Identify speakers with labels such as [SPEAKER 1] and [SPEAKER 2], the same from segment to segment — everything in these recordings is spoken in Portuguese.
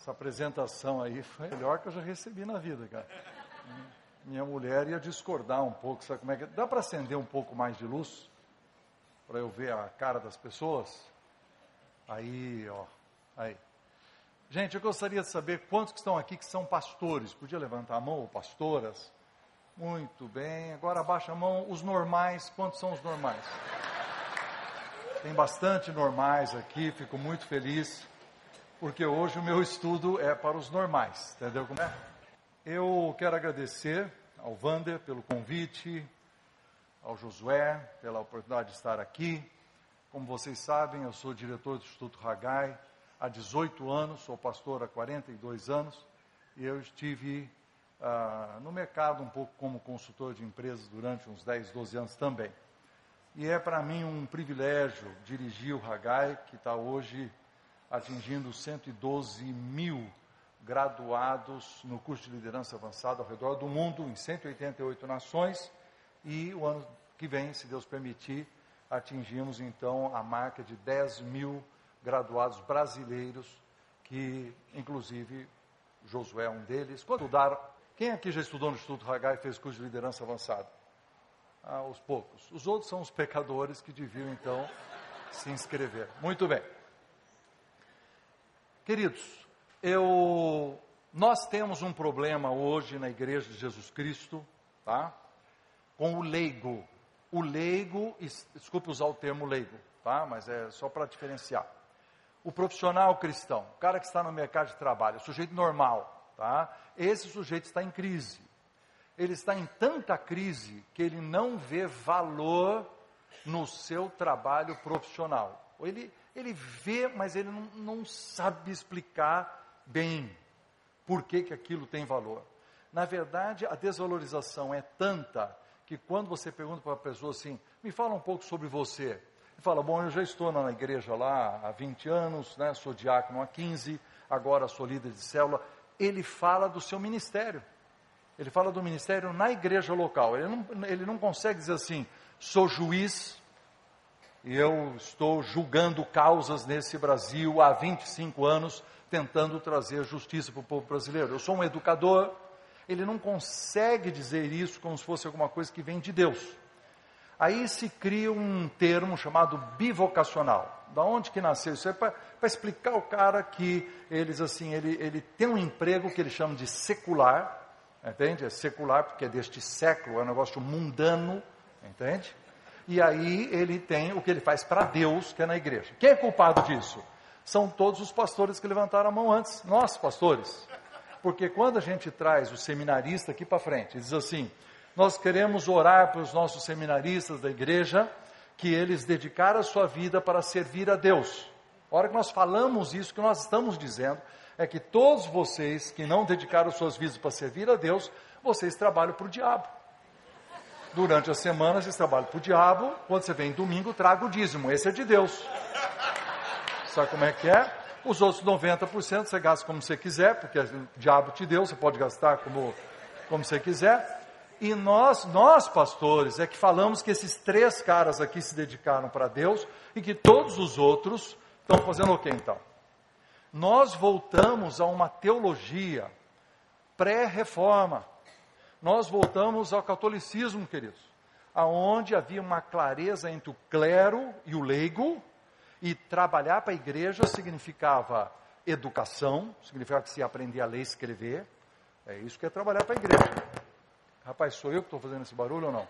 [SPEAKER 1] Essa apresentação aí foi a melhor que eu já recebi na vida, cara. Minha mulher ia discordar um pouco, sabe como é que Dá para acender um pouco mais de luz? Para eu ver a cara das pessoas? Aí, ó, aí. Gente, eu gostaria de saber quantos que estão aqui que são pastores. Podia levantar a mão, ou pastoras? Muito bem. Agora abaixa a mão. Os normais, quantos são os normais? Tem bastante normais aqui, fico muito feliz, porque hoje o meu estudo é para os normais, entendeu como é? Eu quero agradecer ao Vander pelo convite, ao Josué pela oportunidade de estar aqui. Como vocês sabem, eu sou diretor do Instituto Hagai há 18 anos, sou pastor há 42 anos, e eu estive ah, no mercado um pouco como consultor de empresas durante uns 10, 12 anos também. E é para mim um privilégio dirigir o Hagai, que está hoje atingindo 112 mil graduados no curso de liderança avançada ao redor do mundo, em 188 nações, e o ano que vem, se Deus permitir, atingimos então a marca de 10 mil graduados brasileiros, que inclusive Josué é um deles. Quando estudaram, quem aqui já estudou no Instituto Hagai e fez curso de liderança avançada? aos poucos. Os outros são os pecadores que deviam então se inscrever. Muito bem. Queridos, eu nós temos um problema hoje na igreja de Jesus Cristo, tá? Com o leigo. O leigo, desculpe usar o termo leigo, tá? Mas é só para diferenciar. O profissional cristão, o cara que está no mercado de trabalho, o sujeito normal, tá? Esse sujeito está em crise ele está em tanta crise que ele não vê valor no seu trabalho profissional. Ele, ele vê, mas ele não, não sabe explicar bem por que, que aquilo tem valor. Na verdade, a desvalorização é tanta que quando você pergunta para a pessoa assim, me fala um pouco sobre você. Ele fala, bom, eu já estou na igreja lá há 20 anos, né, sou diácono há 15, agora sou líder de célula. Ele fala do seu ministério. Ele fala do ministério na igreja local. Ele não, ele não consegue dizer assim, sou juiz e eu estou julgando causas nesse Brasil há 25 anos, tentando trazer justiça para o povo brasileiro. Eu sou um educador. Ele não consegue dizer isso como se fosse alguma coisa que vem de Deus. Aí se cria um termo chamado bivocacional. Da onde que nasceu isso? É para explicar o cara que eles assim, ele, ele tem um emprego que ele chama de secular, entende? É secular, porque é deste século, é um negócio mundano, entende? E aí ele tem o que ele faz para Deus, que é na igreja. Quem é culpado disso? São todos os pastores que levantaram a mão antes, nós pastores. Porque quando a gente traz o seminarista aqui para frente, diz assim: nós queremos orar para os nossos seminaristas da igreja, que eles dedicaram a sua vida para servir a Deus. A hora que nós falamos isso, que nós estamos dizendo, é que todos vocês que não dedicaram suas vidas para servir a Deus, vocês trabalham para o diabo. Durante a semana vocês trabalham para o diabo, quando você vem domingo, traga o dízimo, esse é de Deus. Sabe como é que é? Os outros 90% você gasta como você quiser, porque o diabo te deu, você pode gastar como, como você quiser. E nós, nós pastores, é que falamos que esses três caras aqui se dedicaram para Deus e que todos os outros estão fazendo o que então? nós voltamos a uma teologia pré-reforma. Nós voltamos ao catolicismo, queridos, aonde havia uma clareza entre o clero e o leigo, e trabalhar para a igreja significava educação, significava que se aprendia a ler e escrever. É isso que é trabalhar para a igreja. Rapaz, sou eu que estou fazendo esse barulho ou não?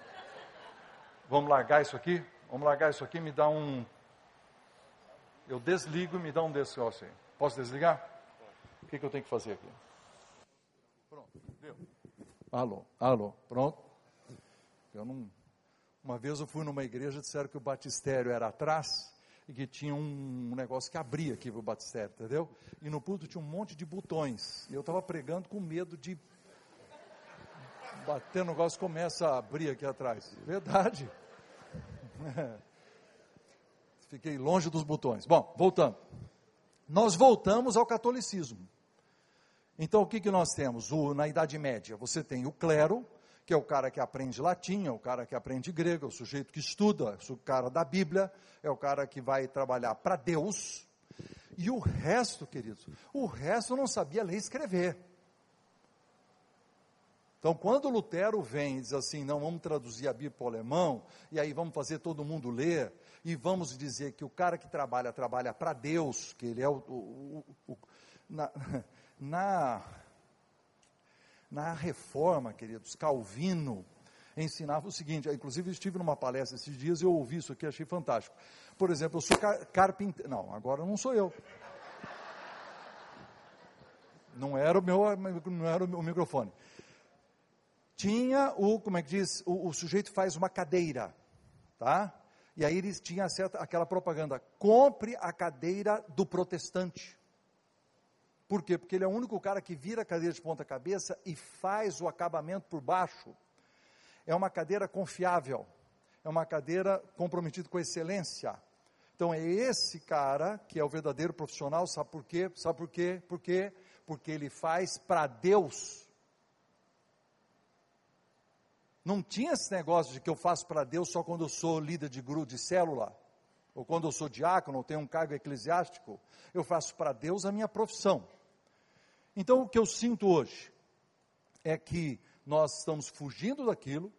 [SPEAKER 1] Vamos largar isso aqui? Vamos largar isso aqui, me dá um. Eu desligo e me dá um desse negócio aí. Posso desligar? O que, que eu tenho que fazer aqui? Pronto. Alô, alô, pronto. Eu não. Uma vez eu fui numa igreja, disseram que o batistério era atrás e que tinha um negócio que abria aqui para o batistério, entendeu? E no púlpito tinha um monte de botões. E eu estava pregando com medo de bater no negócio começa a abrir aqui atrás. Verdade. Fiquei longe dos botões. Bom, voltando nós voltamos ao catolicismo. Então, o que, que nós temos? O, na Idade Média, você tem o clero, que é o cara que aprende latim, é o cara que aprende grego, é o sujeito que estuda, é o cara da Bíblia, é o cara que vai trabalhar para Deus. E o resto, queridos, o resto não sabia ler e escrever. Então, quando Lutero vem e diz assim, não, vamos traduzir a Bíblia para o alemão, e aí vamos fazer todo mundo ler, e vamos dizer que o cara que trabalha, trabalha para Deus, que ele é o. o, o, o na, na, na reforma, queridos, Calvino ensinava o seguinte, inclusive estive numa palestra esses dias e eu ouvi isso aqui, achei fantástico. Por exemplo, eu sou car carpinteiro, não, agora não sou eu. Não era o meu, não era o microfone tinha o, como é que diz, o, o sujeito faz uma cadeira, tá? E aí eles tinham certa, aquela propaganda, compre a cadeira do protestante. Por quê? Porque ele é o único cara que vira a cadeira de ponta cabeça e faz o acabamento por baixo. É uma cadeira confiável, é uma cadeira comprometida com excelência. Então é esse cara que é o verdadeiro profissional, sabe por quê? Sabe por quê? Por quê? Porque ele faz para Deus não tinha esse negócio de que eu faço para Deus só quando eu sou líder de grupo de célula, ou quando eu sou diácono, ou tenho um cargo eclesiástico. Eu faço para Deus a minha profissão. Então, o que eu sinto hoje é que nós estamos fugindo daquilo,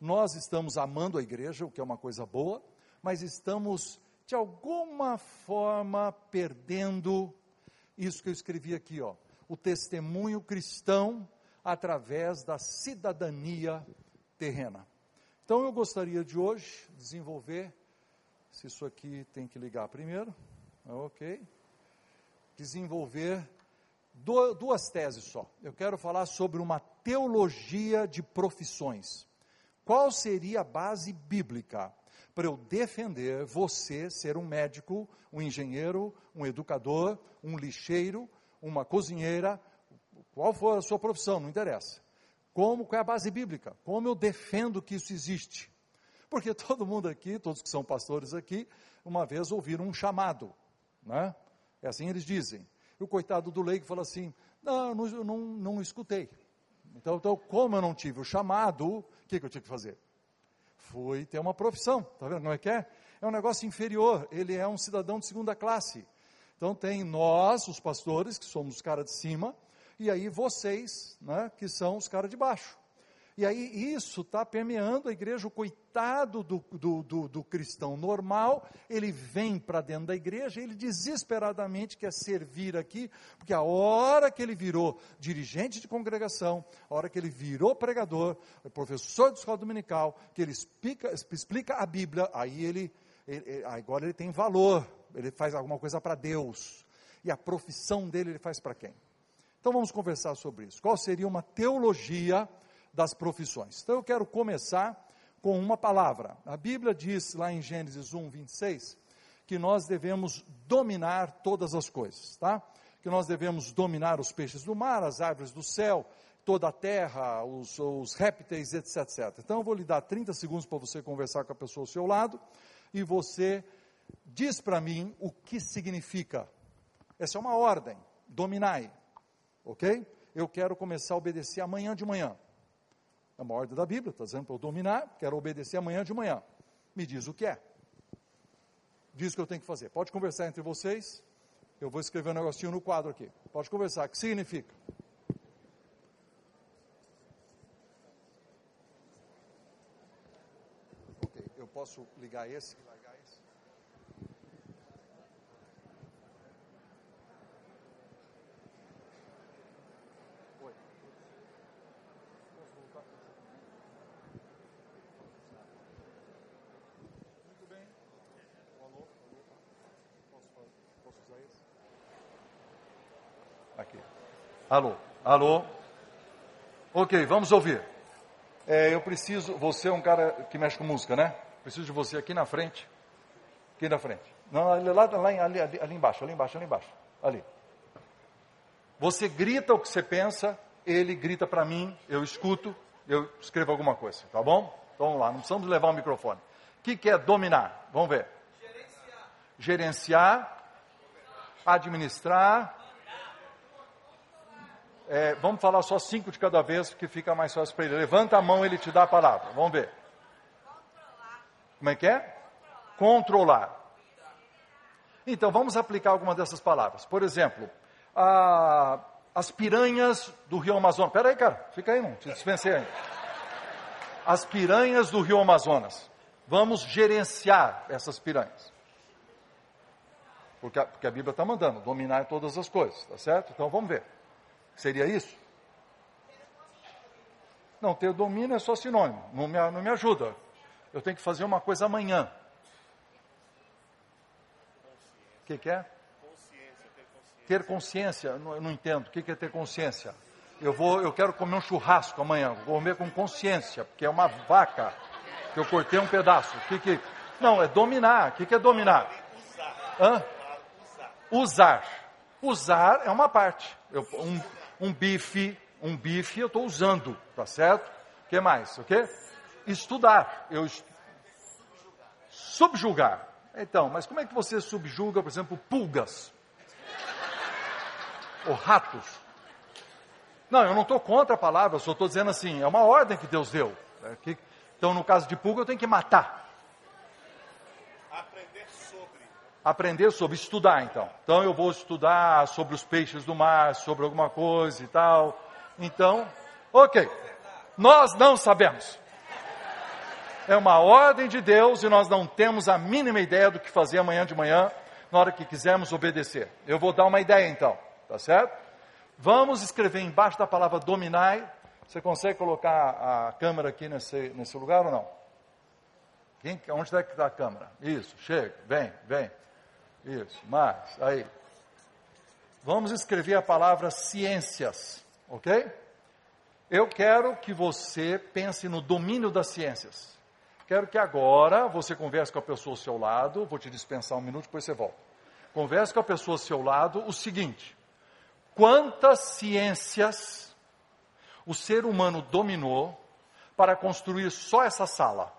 [SPEAKER 1] nós estamos amando a igreja, o que é uma coisa boa, mas estamos, de alguma forma, perdendo isso que eu escrevi aqui, ó, o testemunho cristão através da cidadania terrena. Então eu gostaria de hoje desenvolver, se isso aqui tem que ligar primeiro, ok, desenvolver duas teses só. Eu quero falar sobre uma teologia de profissões. Qual seria a base bíblica para eu defender você ser um médico, um engenheiro, um educador, um lixeiro, uma cozinheira, qual for a sua profissão, não interessa. Como, qual é a base bíblica? Como eu defendo que isso existe? Porque todo mundo aqui, todos que são pastores aqui, uma vez ouviram um chamado, né? É assim eles dizem. O coitado do leigo fala assim, não, não, não, não escutei. Então, então, como eu não tive o chamado, o que, que eu tinha que fazer? Fui ter uma profissão, tá vendo como é que é? É um negócio inferior, ele é um cidadão de segunda classe. Então tem nós, os pastores, que somos os caras de cima, e aí vocês, né, que são os caras de baixo. E aí isso está permeando a igreja, o coitado do, do, do, do cristão normal, ele vem para dentro da igreja, ele desesperadamente quer servir aqui, porque a hora que ele virou dirigente de congregação, a hora que ele virou pregador, professor de escola dominical, que ele explica, explica a Bíblia, aí ele, ele, agora ele tem valor, ele faz alguma coisa para Deus. E a profissão dele ele faz para quem? Então vamos conversar sobre isso. Qual seria uma teologia das profissões? Então eu quero começar com uma palavra. A Bíblia diz lá em Gênesis 1, 26, que nós devemos dominar todas as coisas, tá? Que nós devemos dominar os peixes do mar, as árvores do céu, toda a terra, os, os répteis, etc, etc. Então eu vou lhe dar 30 segundos para você conversar com a pessoa ao seu lado e você diz para mim o que significa. Essa é uma ordem, dominai ok? Eu quero começar a obedecer amanhã de manhã. É uma ordem da Bíblia, está dizendo para eu dominar, quero obedecer amanhã de manhã. Me diz o que é. Diz o que eu tenho que fazer. Pode conversar entre vocês. Eu vou escrever um negocinho no quadro aqui. Pode conversar. O que significa? Ok, eu posso ligar esse? Alô, alô. Ok, vamos ouvir. É, eu preciso. Você é um cara que mexe com música, né? Preciso de você aqui na frente. Aqui na frente. Não, lá, lá ali, ali, ali embaixo, ali embaixo, ali embaixo. Ali. Você grita o que você pensa, ele grita para mim, eu escuto, eu escrevo alguma coisa, tá bom? Então vamos lá, não precisamos levar o microfone. O que, que é dominar? Vamos ver. Gerenciar. Gerenciar. Administrar é, vamos falar só cinco de cada vez, porque fica mais fácil para ele. Levanta a mão, ele te dá a palavra. Vamos ver. Controlar. Como é que é? Controlar. Então, vamos aplicar alguma dessas palavras. Por exemplo, a, as piranhas do Rio Amazonas. Espera aí, cara, fica aí, não te dispensei ainda. As piranhas do Rio Amazonas. Vamos gerenciar essas piranhas. Porque a, porque a Bíblia está mandando dominar todas as coisas, tá certo? Então vamos ver. Seria isso? Não, ter domínio é só sinônimo, não me, não me ajuda. Eu tenho que fazer uma coisa amanhã. O que, que, é?
[SPEAKER 2] Consciência, ter consciência.
[SPEAKER 1] Ter consciência, eu não, não entendo. O que, que é ter consciência? Eu vou, eu quero comer um churrasco amanhã, vou comer com consciência, porque é uma vaca que eu cortei um pedaço. O que que? Não, é dominar. O que, que é dominar?
[SPEAKER 2] Usar.
[SPEAKER 1] Hã?
[SPEAKER 2] Usar.
[SPEAKER 1] Usar. Usar é uma parte. Eu, um, um bife, um bife eu estou usando, tá certo? O que mais? O quê? Estudar. Eu est... subjugar. Então, mas como é que você subjuga, por exemplo, pulgas? Ou ratos? Não, eu não estou contra a palavra, só estou dizendo assim, é uma ordem que Deus deu. É Então, no caso de pulga, eu tenho que matar.
[SPEAKER 2] Aprender sobre.
[SPEAKER 1] Aprender sobre, estudar então. Então eu vou estudar sobre os peixes do mar, sobre alguma coisa e tal. Então, ok. Nós não sabemos. É uma ordem de Deus e nós não temos a mínima ideia do que fazer amanhã de manhã, na hora que quisermos obedecer. Eu vou dar uma ideia então, tá certo? Vamos escrever embaixo da palavra dominai. Você consegue colocar a câmera aqui nesse, nesse lugar ou não? Quem, onde é que está a câmera? Isso, chega, vem, vem. Isso, mais, aí. Vamos escrever a palavra ciências, ok? Eu quero que você pense no domínio das ciências. Quero que agora você converse com a pessoa ao seu lado, vou te dispensar um minuto, depois você volta. Converse com a pessoa ao seu lado o seguinte: quantas ciências o ser humano dominou para construir só essa sala?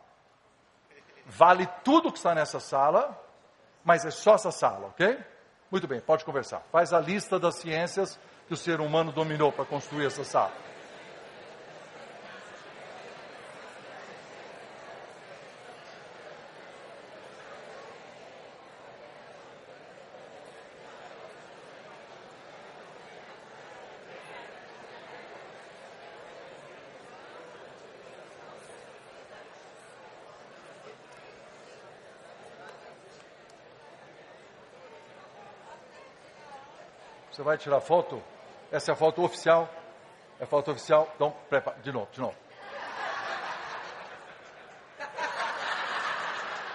[SPEAKER 1] Vale tudo que está nessa sala, mas é só essa sala, ok? Muito bem, pode conversar. Faz a lista das ciências que o ser humano dominou para construir essa sala. Você vai tirar foto? Essa é a foto oficial. É a foto oficial. Então, prepara. De novo, de novo.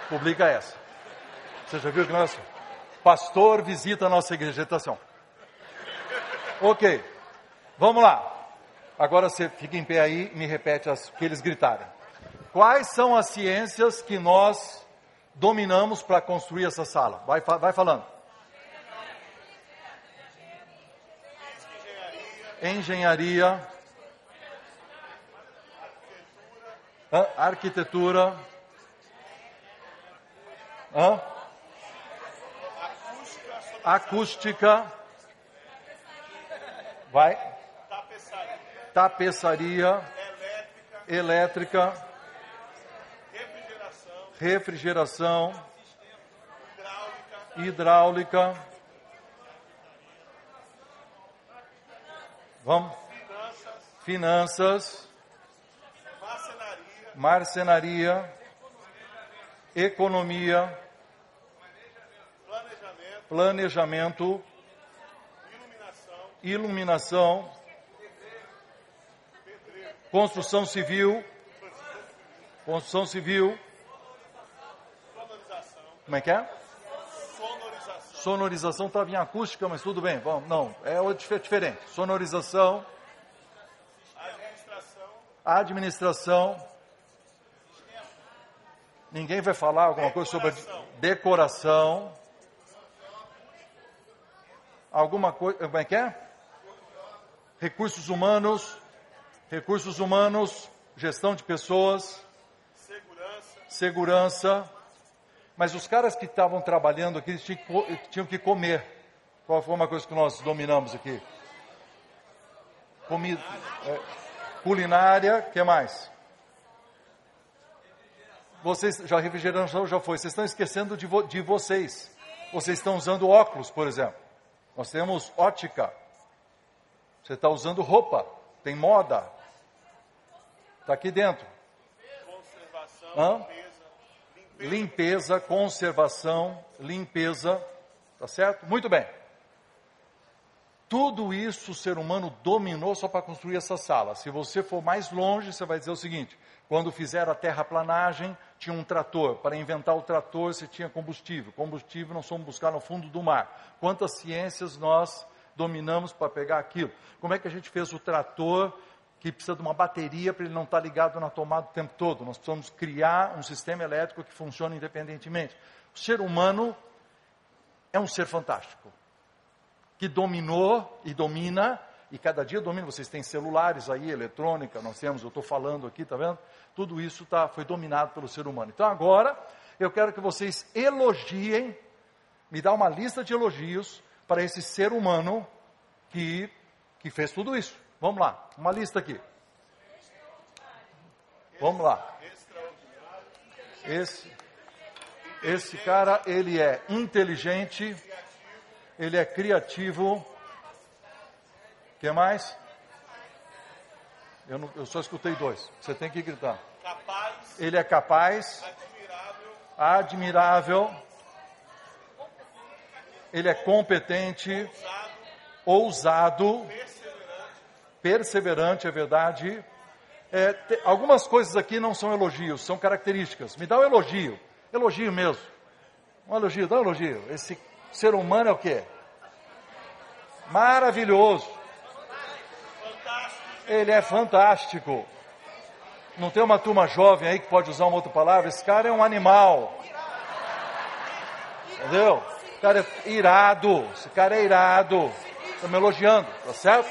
[SPEAKER 1] Publica essa. Você já viu que nós? Pastor visita a nossa igreja. Atenção. Ok. Vamos lá. Agora você fica em pé aí e me repete as que eles gritarem. Quais são as ciências que nós dominamos para construir essa sala? Vai, vai falando. Engenharia, arquitetura, acústica, vai,
[SPEAKER 2] Tapeçaria. Elétrica. refrigeração, Hidráulica.
[SPEAKER 1] Vamos,
[SPEAKER 2] Finanças.
[SPEAKER 1] finanças,
[SPEAKER 2] Marcenaria.
[SPEAKER 1] marcenaria, economia,
[SPEAKER 2] Planejamento.
[SPEAKER 1] planejamento,
[SPEAKER 2] Iluminação.
[SPEAKER 1] iluminação, construção civil, construção civil,
[SPEAKER 2] Sonorização.
[SPEAKER 1] como é que é?
[SPEAKER 2] Sonorização.
[SPEAKER 1] Estava em acústica, mas tudo bem, vamos, não, é diferente. Sonorização,
[SPEAKER 2] Administração.
[SPEAKER 1] administração. Ninguém vai falar alguma coisa sobre decoração. Alguma coisa, como é que é? Recursos humanos, recursos humanos, gestão de pessoas,
[SPEAKER 2] Segurança.
[SPEAKER 1] segurança. Mas os caras que estavam trabalhando aqui tinham que, tinham que comer. Qual foi uma coisa que nós dominamos aqui? Comida. é, culinária, o que mais? Vocês, já refrigeração já foi. Vocês estão esquecendo de, vo- de vocês. Vocês estão usando óculos, por exemplo. Nós temos ótica. Você está usando roupa. Tem moda. Está aqui dentro.
[SPEAKER 2] Conservação,
[SPEAKER 1] Hã?
[SPEAKER 2] Limpeza,
[SPEAKER 1] conservação, limpeza. Tá certo? Muito bem. Tudo isso o ser humano dominou só para construir essa sala. Se você for mais longe, você vai dizer o seguinte: quando fizeram a terraplanagem, tinha um trator. Para inventar o trator, você tinha combustível. Combustível nós fomos buscar no fundo do mar. Quantas ciências nós dominamos para pegar aquilo? Como é que a gente fez o trator que precisa de uma bateria para ele não estar ligado na tomada o tempo todo? Nós precisamos criar um sistema elétrico que funcione independentemente. O ser humano é um ser fantástico que dominou e domina, e cada dia domina. Vocês têm celulares aí, eletrônica, nós temos, eu estou falando aqui, tá vendo? Tudo isso tá, foi dominado pelo ser humano. Então agora, eu quero que vocês elogiem, me dá uma lista de elogios para esse ser humano que, que fez tudo isso. Vamos lá, uma lista aqui. Vamos lá. Esse, esse cara, ele é inteligente, ele é criativo. O que mais? Eu, não- eu só escutei dois. Você tem que gritar.
[SPEAKER 2] Capaz,
[SPEAKER 1] Ele é capaz,
[SPEAKER 2] admirável,
[SPEAKER 1] admirável. Ele é competente, ousado, perseverante, é verdade. É, te- algumas coisas aqui não são elogios, são características. Me dá um elogio, elogio mesmo. Um elogio, dá um elogio. Esse ser humano é o quê? Maravilhoso. Ele é fantástico. Não tem uma turma jovem aí que pode usar uma outra palavra? Esse cara é um animal. Entendeu? Esse cara é irado. Esse cara é irado. Estou me elogiando, tá certo?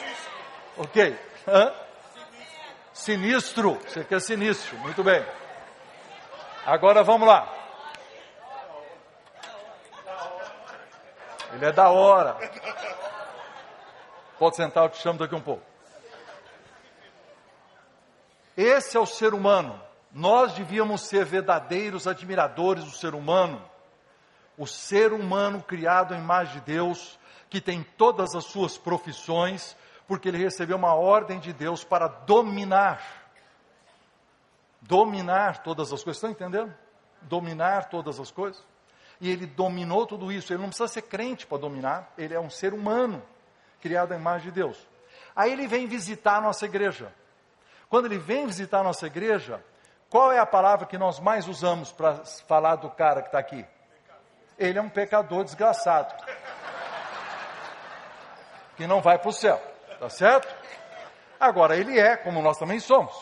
[SPEAKER 1] Ok. Hã? Sinistro. Você quer sinistro. Muito bem. Agora vamos lá. Ele é da hora. Pode sentar, eu te chamo daqui um pouco. Esse é o ser humano. Nós devíamos ser verdadeiros admiradores do ser humano. O ser humano criado à imagem de Deus, que tem todas as suas profissões, porque ele recebeu uma ordem de Deus para dominar. Dominar todas as coisas. Estão entendendo? Dominar todas as coisas. E ele dominou tudo isso. Ele não precisa ser crente para dominar. Ele é um ser humano, criado à imagem de Deus. Aí ele vem visitar a nossa igreja. Quando ele vem visitar a nossa igreja, qual é a palavra que nós mais usamos para falar do cara que está aqui? Ele é um pecador desgraçado. Que não vai para o céu. Tá certo? Agora, ele é, como nós também somos.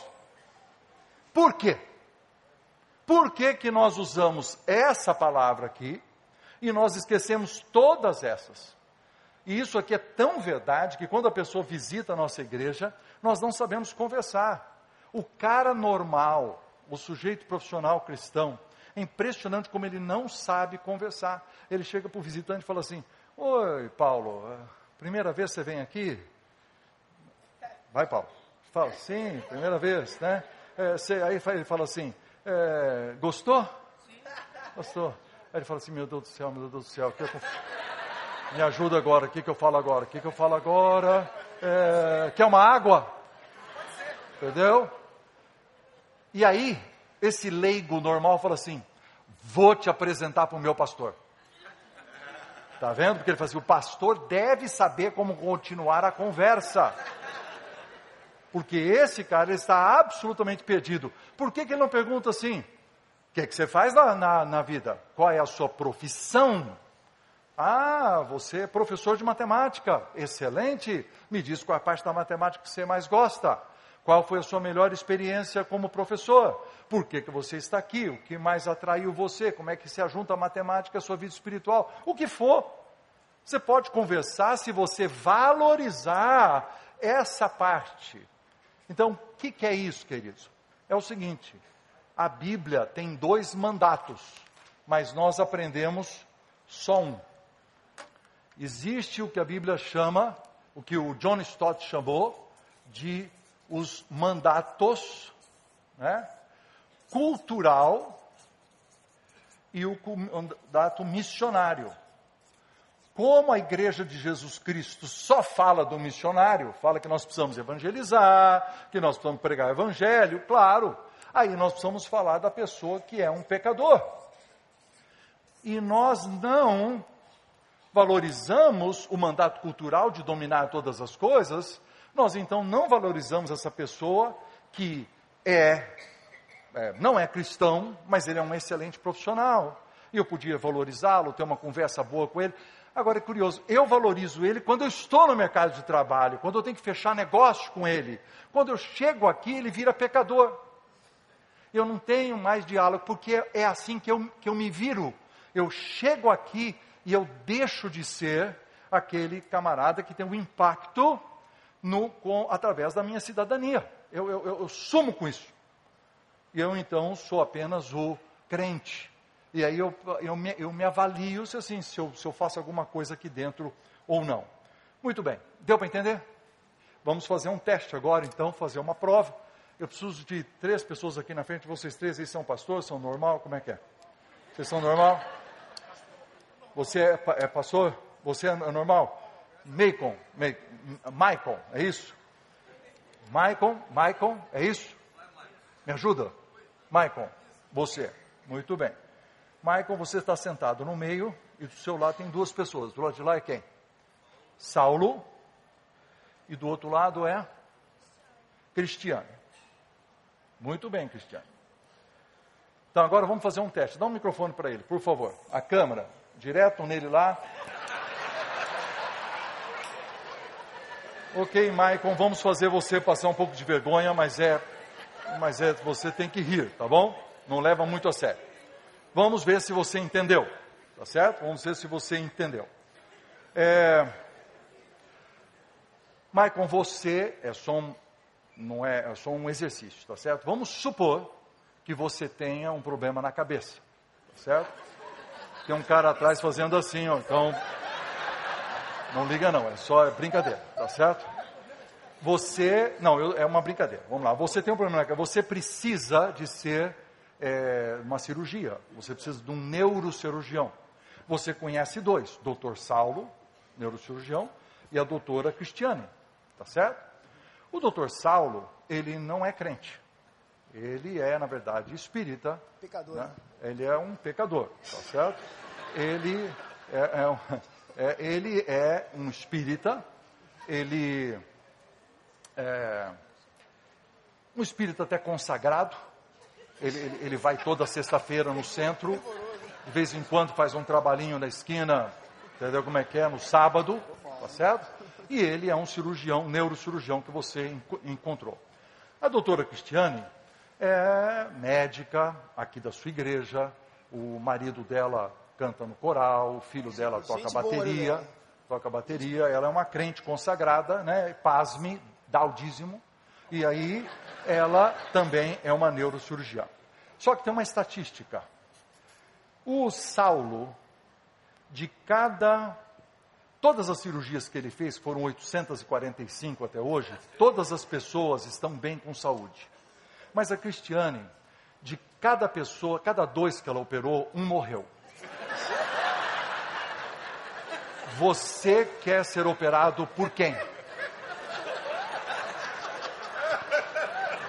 [SPEAKER 1] Por quê? Por que, que nós usamos essa palavra aqui e nós esquecemos todas essas? E isso aqui é tão verdade que quando a pessoa visita a nossa igreja, nós não sabemos conversar. O cara normal, o sujeito profissional cristão, é impressionante como ele não sabe conversar. Ele chega para o visitante e fala assim: Oi, Paulo, é, primeira vez você vem aqui? Vai, Paulo. Fala, sim, primeira vez, né? É, você- aí ele fala assim: é, Gostou? Gostou. Aí ele fala assim: Meu Deus do céu, meu Deus do céu, que eu me ajuda agora, o que, que eu falo agora? O que, que eu falo agora? É, quer uma água? Entendeu? E aí, esse leigo normal fala assim: vou te apresentar para o meu pastor. Tá vendo? Porque ele fala assim: o pastor deve saber como continuar a conversa. Porque esse cara está absolutamente perdido. Por que, que ele não pergunta assim? O que, que você faz na, na, na vida? Qual é a sua profissão? Ah, você é professor de matemática. Excelente. Me diz qual é a parte da matemática que você mais gosta. Qual foi a sua melhor experiência como professor? Por que, que você está aqui? O que mais atraiu você? Como é que se ajunta a matemática à sua vida espiritual? O que for. Você pode conversar se você valorizar essa parte. Então, o que, que é isso, queridos? É o seguinte: a Bíblia tem dois mandatos, mas nós aprendemos só um. Existe o que a Bíblia chama, o que o John Stott chamou de os mandatos né, cultural e o mandato missionário. Como a igreja de Jesus Cristo só fala do missionário, fala que nós precisamos evangelizar, que nós precisamos pregar o evangelho, claro, aí nós precisamos falar da pessoa que é um pecador. E nós não valorizamos o mandato cultural de dominar todas as coisas, nós então não valorizamos essa pessoa que é, é não é cristão, mas ele é um excelente profissional. E eu podia valorizá-lo, ter uma conversa boa com ele. Agora é curioso, eu valorizo ele quando eu estou no mercado de trabalho, quando eu tenho que fechar negócio com ele. Quando eu chego aqui, ele vira pecador. Eu não tenho mais diálogo, porque é assim que eu, que eu me viro. Eu chego aqui e eu deixo de ser aquele camarada que tem um impacto no, com, através da minha cidadania. Eu, eu, eu, eu sumo com isso. E eu então sou apenas o crente. E aí eu, eu, me, eu me avalio se, assim, se, eu, se eu faço alguma coisa aqui dentro ou não. Muito bem, deu para entender? Vamos fazer um teste agora, então, fazer uma prova. Eu preciso de três pessoas aqui na frente. Vocês três aí são pastores, são normal? Como é que é? Vocês são normal? Você é, é pastor? Você é normal? Macon, Michael, é isso? Michael, Michael, é isso? Me ajuda? Michael, você. Muito bem. Michael, você está sentado no meio e do seu lado tem duas pessoas. Do lado de lá é quem? Saulo. E do outro lado é Cristiano. Muito bem, Cristiano. Então agora vamos fazer um teste. Dá um microfone para ele, por favor. A câmera, direto nele lá. Ok, Maicon, vamos fazer você passar um pouco de vergonha, mas é, mas é, você tem que rir, tá bom? Não leva muito a sério. Vamos ver se você entendeu, tá certo? Vamos ver se você entendeu. É, Maicon, você é só um, não é, é só um exercício, tá certo? Vamos supor que você tenha um problema na cabeça, tá certo? Tem um cara atrás fazendo assim, ó, então não liga não, é só brincadeira, tá certo? Você, não, eu, é uma brincadeira. Vamos lá. Você tem um problema, você precisa de ser é, uma cirurgia. Você precisa de um neurocirurgião. Você conhece dois, doutor Saulo, neurocirurgião, e a doutora Cristiane, tá certo? O doutor Saulo, ele não é crente. Ele é, na verdade, espírita.
[SPEAKER 3] Pecador.
[SPEAKER 1] Né? Ele é um pecador, tá certo? Ele é, é um é, ele é um espírita, ele é um espírita até consagrado, ele, ele, ele vai toda sexta-feira no centro, de vez em quando faz um trabalhinho na esquina, entendeu como é que é, no sábado, tá certo? E ele é um cirurgião, um neurocirurgião que você encontrou. A doutora Cristiane é médica aqui da sua igreja, o marido dela canta no coral, o filho dela toca bateria, né? toca bateria, ela é uma crente consagrada, né? Pasme, dá o dízimo, e aí ela também é uma neurocirurgiã. Só que tem uma estatística. O Saulo, de cada. Todas as cirurgias que ele fez, foram 845 até hoje, todas as pessoas estão bem com saúde. Mas a Cristiane, de cada pessoa, cada dois que ela operou, um morreu. Você quer ser operado por quem?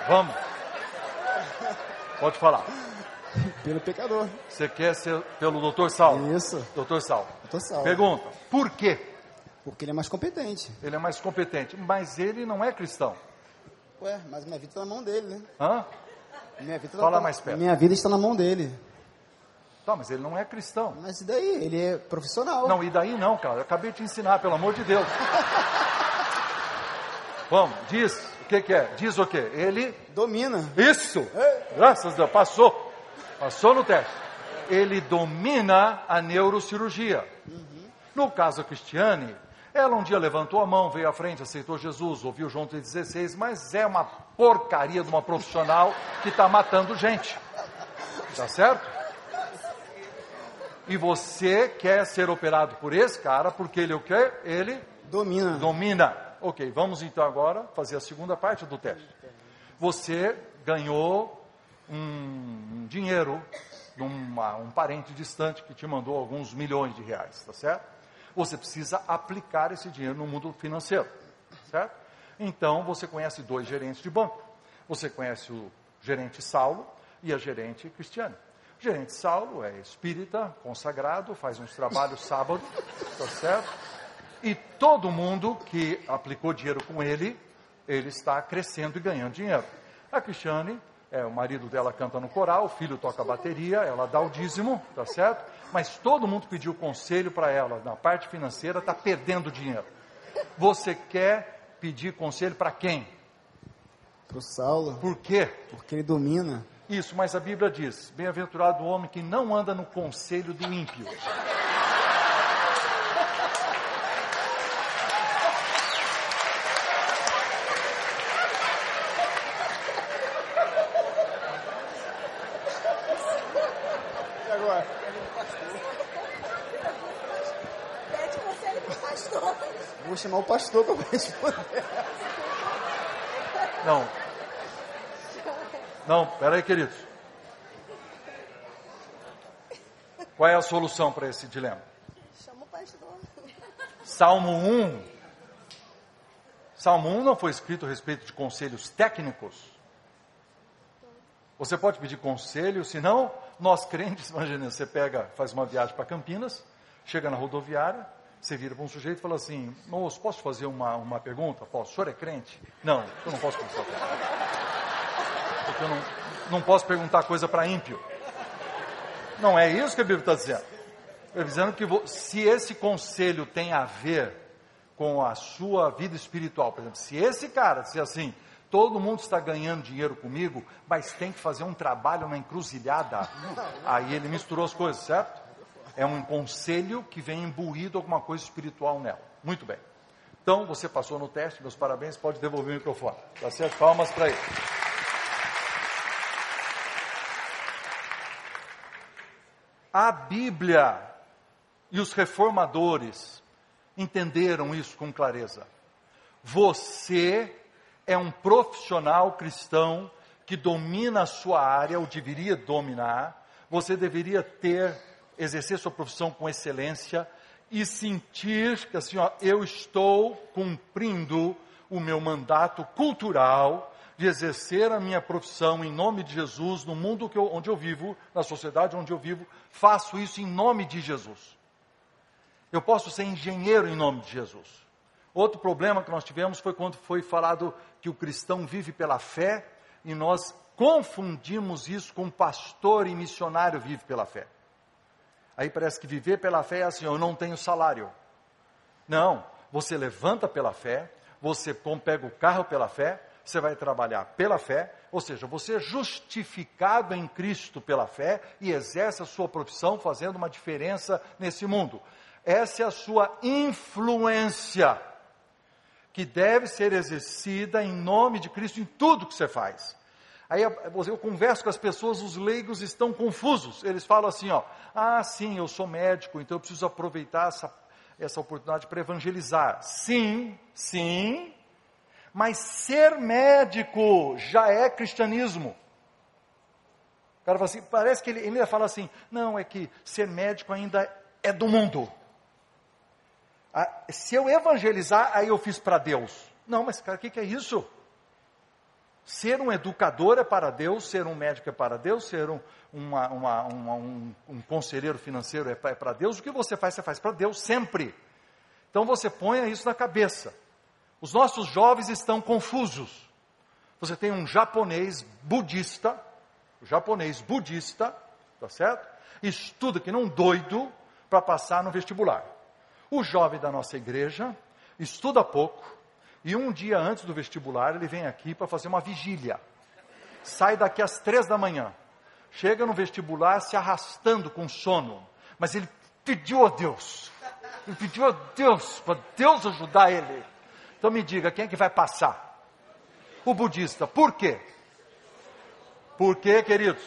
[SPEAKER 1] Vamos. Pode falar.
[SPEAKER 3] Pelo pecador.
[SPEAKER 1] Você quer ser pelo doutor Saulo?
[SPEAKER 3] Isso.
[SPEAKER 1] Doutor Saulo.
[SPEAKER 3] Doutor Saulo.
[SPEAKER 1] Pergunta, por quê?
[SPEAKER 3] Porque ele é mais competente.
[SPEAKER 1] Ele é mais competente, mas ele não é cristão.
[SPEAKER 3] Ué, mas minha vida está na mão dele, né?
[SPEAKER 1] Hã?
[SPEAKER 3] Minha vida
[SPEAKER 1] Fala
[SPEAKER 3] tá,
[SPEAKER 1] mais perto.
[SPEAKER 3] Minha vida está na mão dele.
[SPEAKER 1] Tá, mas ele não é cristão.
[SPEAKER 3] Mas e daí? Ele é profissional.
[SPEAKER 1] Não, e daí não, cara. Eu acabei de te ensinar, pelo amor de Deus. Vamos, diz. O que, que, é? Diz o quê? Ele.
[SPEAKER 3] Domina.
[SPEAKER 1] Isso! Graças a Deus, passou. Passou no teste. Ele domina a neurocirurgia. Uhum. No caso a Cristiane, ela um dia levantou a mão, veio à frente, aceitou Jesus, ouviu João 3,16, mas é uma porcaria de uma profissional que está matando gente. Tá certo? e você quer ser operado por esse cara, porque ele o quê? Ele
[SPEAKER 3] domina.
[SPEAKER 1] Domina. Ok, vamos então agora fazer a segunda parte do teste. Você ganhou um dinheiro de uma, um parente distante que te mandou alguns milhões de reais, tá certo? Você precisa aplicar esse dinheiro no mundo financeiro, certo? Então, você conhece dois gerentes de banco. Você conhece o gerente Saulo e a gerente Cristiane. O gerente Saulo é espírita, consagrado, faz uns trabalhos sábado, tá certo? E todo mundo que aplicou dinheiro com ele, ele está crescendo e ganhando dinheiro. A Cristiane, é, o marido dela canta no coral, o filho toca bateria, ela dá o dízimo, tá certo? Mas todo mundo pediu conselho para ela, na parte financeira, está perdendo dinheiro. Você quer pedir conselho para quem?
[SPEAKER 3] Pro Saulo,
[SPEAKER 1] Por quê?
[SPEAKER 3] porque ele domina.
[SPEAKER 1] Isso, mas a Bíblia diz: Bem-aventurado o homem que não anda no conselho do ímpio.
[SPEAKER 3] E agora?
[SPEAKER 4] Pede conselho pro pastor.
[SPEAKER 3] Vou chamar o pastor para responder.
[SPEAKER 1] Não. Não, peraí, queridos. Qual é a solução para esse dilema?
[SPEAKER 4] Chama o pastor.
[SPEAKER 1] Salmo 1. Salmo 1 não foi escrito a respeito de conselhos técnicos. Você pode pedir conselho, senão nós crentes, imagina, você pega, faz uma viagem para Campinas, chega na rodoviária, você vira para um sujeito e fala assim, moço, posso fazer uma, uma pergunta? Posso? O senhor é crente? Não, eu não posso perguntar. Porque eu não, não posso perguntar coisa para ímpio. Não é isso que a Bíblia está dizendo. Está dizendo que se esse conselho tem a ver com a sua vida espiritual, por exemplo, se esse cara disser assim, todo mundo está ganhando dinheiro comigo, mas tem que fazer um trabalho na encruzilhada, aí ele misturou as coisas, certo? É um conselho que vem imbuído alguma coisa espiritual nela. Muito bem. Então, você passou no teste, meus parabéns, pode devolver o microfone. Tá certo? Palmas para ele. A Bíblia e os reformadores entenderam isso com clareza. Você é um profissional cristão que domina a sua área, ou deveria dominar. Você deveria ter, exercer sua profissão com excelência e sentir que assim, ó, eu estou cumprindo o meu mandato cultural de exercer a minha profissão em nome de Jesus no mundo eu- onde eu vivo, na sociedade onde eu vivo, faço isso em nome de Jesus. Eu posso ser engenheiro em nome de Jesus. Outro problema que nós tivemos foi quando foi falado que o cristão vive pela fé e nós confundimos isso com pastor e missionário vive pela fé. Aí parece que viver pela fé é assim, eu não tenho salário. Não, você levanta pela fé, você pega o carro pela fé, você vai trabalhar pela fé, ou seja, você é justificado em Cristo pela fé e exerce a sua profissão fazendo uma diferença nesse mundo. Essa é a sua influência, que deve ser exercida em nome de Cristo em tudo que você faz. Aí eu converso com as pessoas, os leigos estão confusos. Eles falam assim, ó, ah, sim, eu sou médico, então eu preciso aproveitar essa, essa oportunidade para evangelizar. Sim, sim, mas ser médico já é cristianismo. O cara fala assim, parece que ele, ele fala assim, não, é que ser médico ainda é do mundo. Ah, se eu evangelizar, aí eu fiz para Deus. Não, mas cara, o que, que é isso? Ser um educador é para Deus, ser um médico é para Deus, ser um, uma- uma- uma- um, um conselheiro financeiro é é para Deus. O que você faz, você faz para Deus sempre. Então você ponha isso na cabeça. Os nossos jovens estão confusos. Você tem um japonês budista, o japonês budista, tá certo? Estuda que não doido para passar no vestibular. O jovem da nossa igreja estuda pouco e um dia antes do vestibular ele vem aqui para fazer uma vigília. Sai daqui às três da manhã. Chega no vestibular se arrastando com sono. Mas ele pediu a Deus. Ele pediu a Deus, para Deus ajudar ele. Então me diga, quem é que vai passar? O budista. Por quê? Por quê, queridos?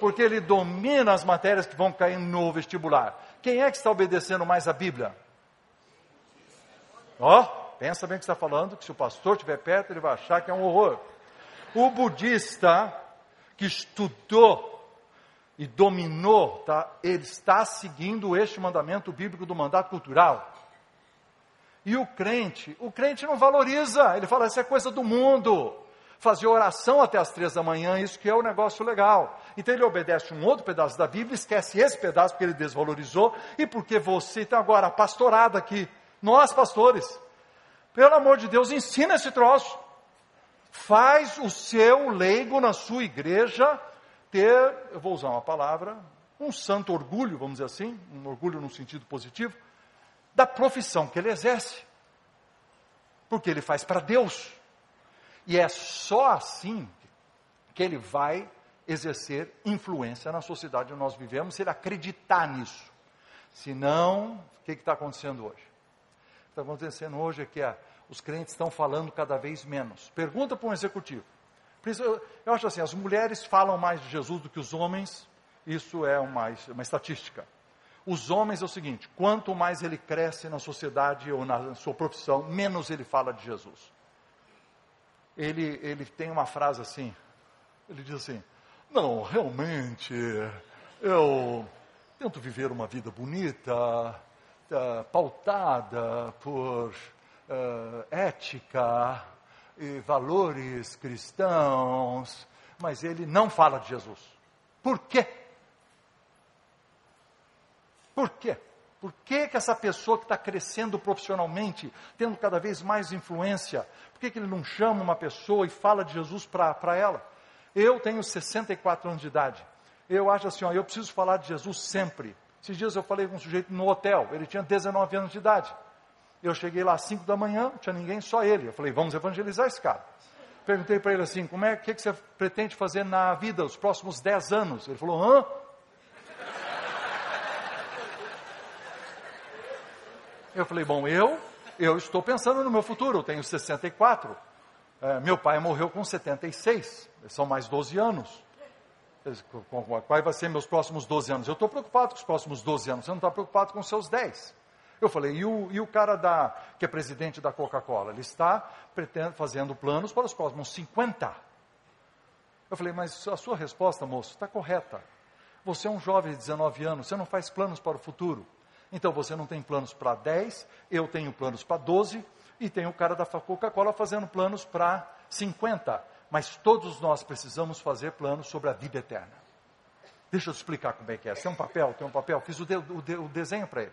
[SPEAKER 1] Porque ele domina as matérias que vão cair no vestibular. Quem é que está obedecendo mais a Bíblia? Ó, pensa bem o que está falando, que se o pastor estiver perto, ele vai achar que é um horror. O budista que estudou e dominou, tá? ele está seguindo este mandamento bíblico do mandato cultural. E o crente, o crente não valoriza, ele fala, isso é coisa do mundo. Fazer oração até as três da manhã, isso que é o negócio legal. Então ele obedece um outro pedaço da Bíblia, esquece esse pedaço porque ele desvalorizou, e porque você, então agora, a pastorada aqui, nós pastores, pelo amor de Deus, ensina esse troço. Faz o seu leigo na sua igreja ter, eu vou usar uma palavra, um santo orgulho, vamos dizer assim, um orgulho no sentido positivo, da profissão que ele exerce. Porque ele faz para Deus. E é só assim que ele vai exercer influência na sociedade onde nós vivemos, se ele acreditar nisso. Senão, o que está acontecendo hoje? Está acontecendo hoje é que os crentes estão falando cada vez menos. Pergunta para um executivo. Eu, eu acho assim, as mulheres falam mais de Jesus do que os homens, isso é uma, uma estatística. Os homens é o seguinte: quanto mais ele cresce na sociedade ou na sua profissão, menos ele fala de Jesus. Ele, ele tem uma frase assim: ele diz assim, não, realmente, eu tento viver uma vida bonita, uh, pautada por uh, ética, e valores cristãos, mas ele não fala de Jesus. Por quê? Por quê? Por que, que essa pessoa que está crescendo profissionalmente, tendo cada vez mais influência, por que, que ele não chama uma pessoa e fala de Jesus para ela? Eu tenho 64 anos de idade. Eu acho assim, ó, eu preciso falar de Jesus sempre. Esses dias eu falei com um sujeito no hotel, ele tinha 19 anos de idade. Eu cheguei lá às 5 da manhã, não tinha ninguém, só ele. Eu falei, vamos evangelizar esse cara. Perguntei para ele assim, como é que, que você pretende fazer na vida os próximos 10 anos? Ele falou, hã? Eu falei, bom, eu, eu estou pensando no meu futuro, eu tenho 64. É, meu pai morreu com 76, são mais 12 anos. Quais vai ser meus próximos 12 anos? Eu estou preocupado com os próximos 12 anos, você não está preocupado com os seus 10. Eu falei, e o, e o cara da, que é presidente da Coca-Cola? Ele está pretendo, fazendo planos para os próximos 50. Eu falei, mas a sua resposta, moço, está correta. Você é um jovem de 19 anos, você não faz planos para o futuro. Então você não tem planos para 10, eu tenho planos para 12, e tem o cara da Coca-Cola fazendo planos para 50. Mas todos nós precisamos fazer planos sobre a vida eterna. Deixa eu explicar como é que é. Tem um papel, tem um papel. Fiz o, de, o, de, o desenho para ele.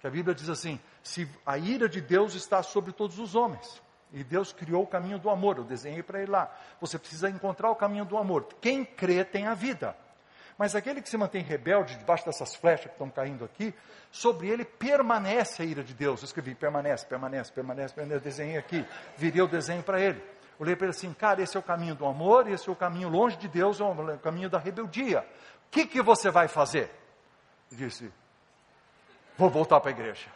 [SPEAKER 1] Que a Bíblia diz assim: se a ira de Deus está sobre todos os homens, e Deus criou o caminho do amor, eu desenhei para ele lá. Você precisa encontrar o caminho do amor. Quem crê tem a vida. Mas aquele que se mantém rebelde, debaixo dessas flechas que estão caindo aqui, sobre ele permanece a ira de Deus. Eu escrevi, permanece, permanece, permanece, permanece. desenhei aqui, virei o desenho para ele. Olhei para ele assim, cara, esse é o caminho do amor, esse é o caminho longe de Deus, é o caminho da rebeldia. O que, que você vai fazer? Ele disse, vou voltar para a igreja.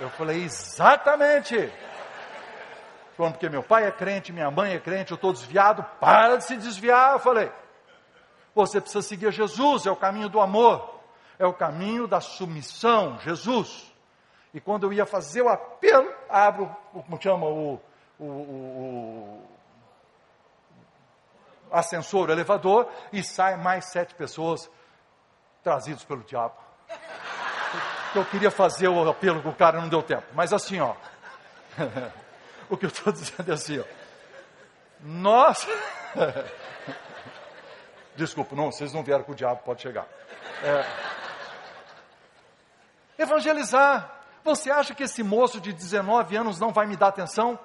[SPEAKER 1] Eu falei, exatamente. Porque meu pai é crente, minha mãe é crente, eu estou desviado, para de se desviar. Eu falei, você precisa seguir Jesus, é o caminho do amor, é o caminho da submissão, Jesus. E quando eu ia fazer o apelo, abro, como chama, o, o, o, o ascensor, o elevador, e sai mais sete pessoas trazidos pelo diabo. Eu queria fazer o apelo com o cara, não deu tempo. Mas assim, ó. o que eu estou dizendo é assim, ó. Nós. Desculpa, não, vocês não vieram com o diabo, pode chegar. É... Evangelizar. Você acha que esse moço de 19 anos não vai me dar atenção?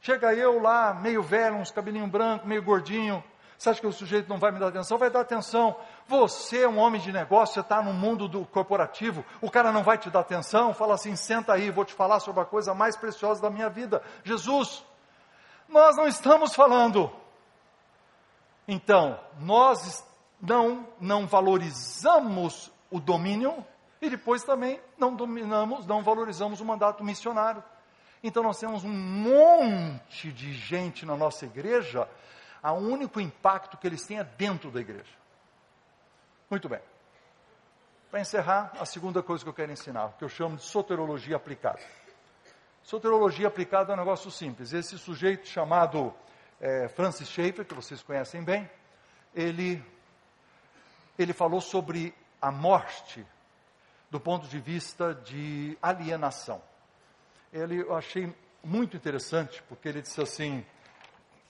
[SPEAKER 1] Chega eu lá, meio velho, uns cabelinho branco, meio gordinho, você acha que o sujeito não vai me dar atenção? Vai dar atenção. Você é um homem de negócio, você está no mundo do corporativo, o cara não vai te dar atenção? Fala assim: senta aí, vou te falar sobre a coisa mais preciosa da minha vida. Jesus, nós não estamos falando. Então, nós não, não valorizamos o domínio e depois também não dominamos, não valorizamos o mandato missionário. Então nós temos um monte de gente na nossa igreja o único impacto que eles têm é dentro da igreja. Muito bem. Para encerrar, a segunda coisa que eu quero ensinar, que eu chamo de soterologia aplicada. Soterologia aplicada é um negócio simples. Esse sujeito chamado é, Francis Schaeffer, que vocês conhecem bem, ele, ele falou sobre a morte do ponto de vista de alienação. Ele, eu achei muito interessante, porque ele disse assim,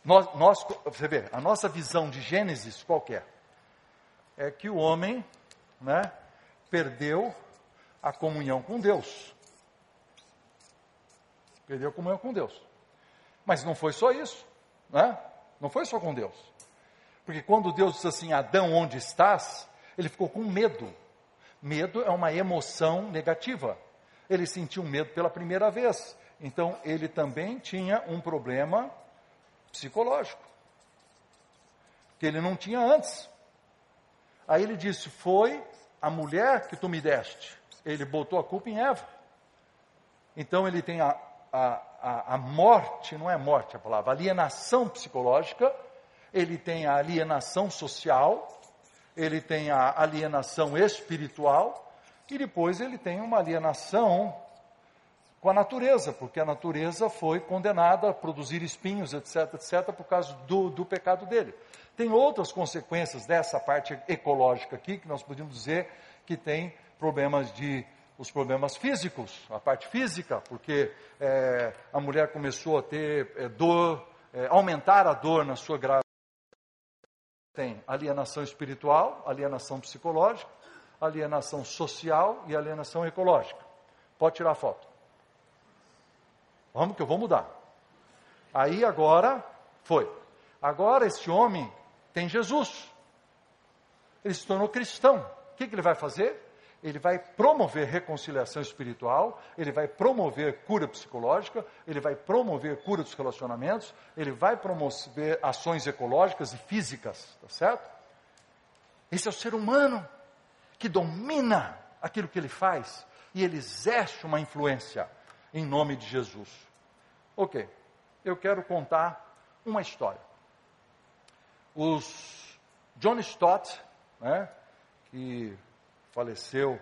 [SPEAKER 1] nós, nós, você vê, a nossa visão de Gênesis qualquer é que o homem né, perdeu a comunhão com Deus. Perdeu a comunhão com Deus. Mas não foi só isso, né? Não foi só com Deus. Porque quando Deus disse assim, Adão, onde estás? Ele ficou com medo. Medo é uma emoção negativa. Ele sentiu medo pela primeira vez. Então, ele também tinha um problema psicológico. Que ele não tinha antes. Aí ele disse: Foi a mulher que tu me deste. Ele botou a culpa em Eva. Então, ele tem a, a, a, a morte, não é morte a palavra, alienação psicológica, ele tem a alienação social, ele tem a alienação espiritual, e depois ele tem uma alienação com a natureza, porque a natureza foi condenada a produzir espinhos, etc, etc, por causa do, do pecado dele. Tem outras consequências dessa parte ecológica aqui, que nós podemos dizer que tem problemas de os problemas físicos, a parte física, porque é, a mulher começou a ter é, dor, é, aumentar a dor na sua gravidez. Tem alienação espiritual, alienação psicológica, alienação social e alienação ecológica. Pode tirar a foto. Vamos que eu vou mudar. Aí agora foi. Agora este homem tem Jesus. Ele se tornou cristão. O que, que ele vai fazer? Ele vai promover reconciliação espiritual, ele vai promover cura psicológica, ele vai promover cura dos relacionamentos, ele vai promover ações ecológicas e físicas, tá certo? Esse é o ser humano que domina aquilo que ele faz e ele exerce uma influência em nome de Jesus. Ok, eu quero contar uma história. Os John Stott, né, que faleceu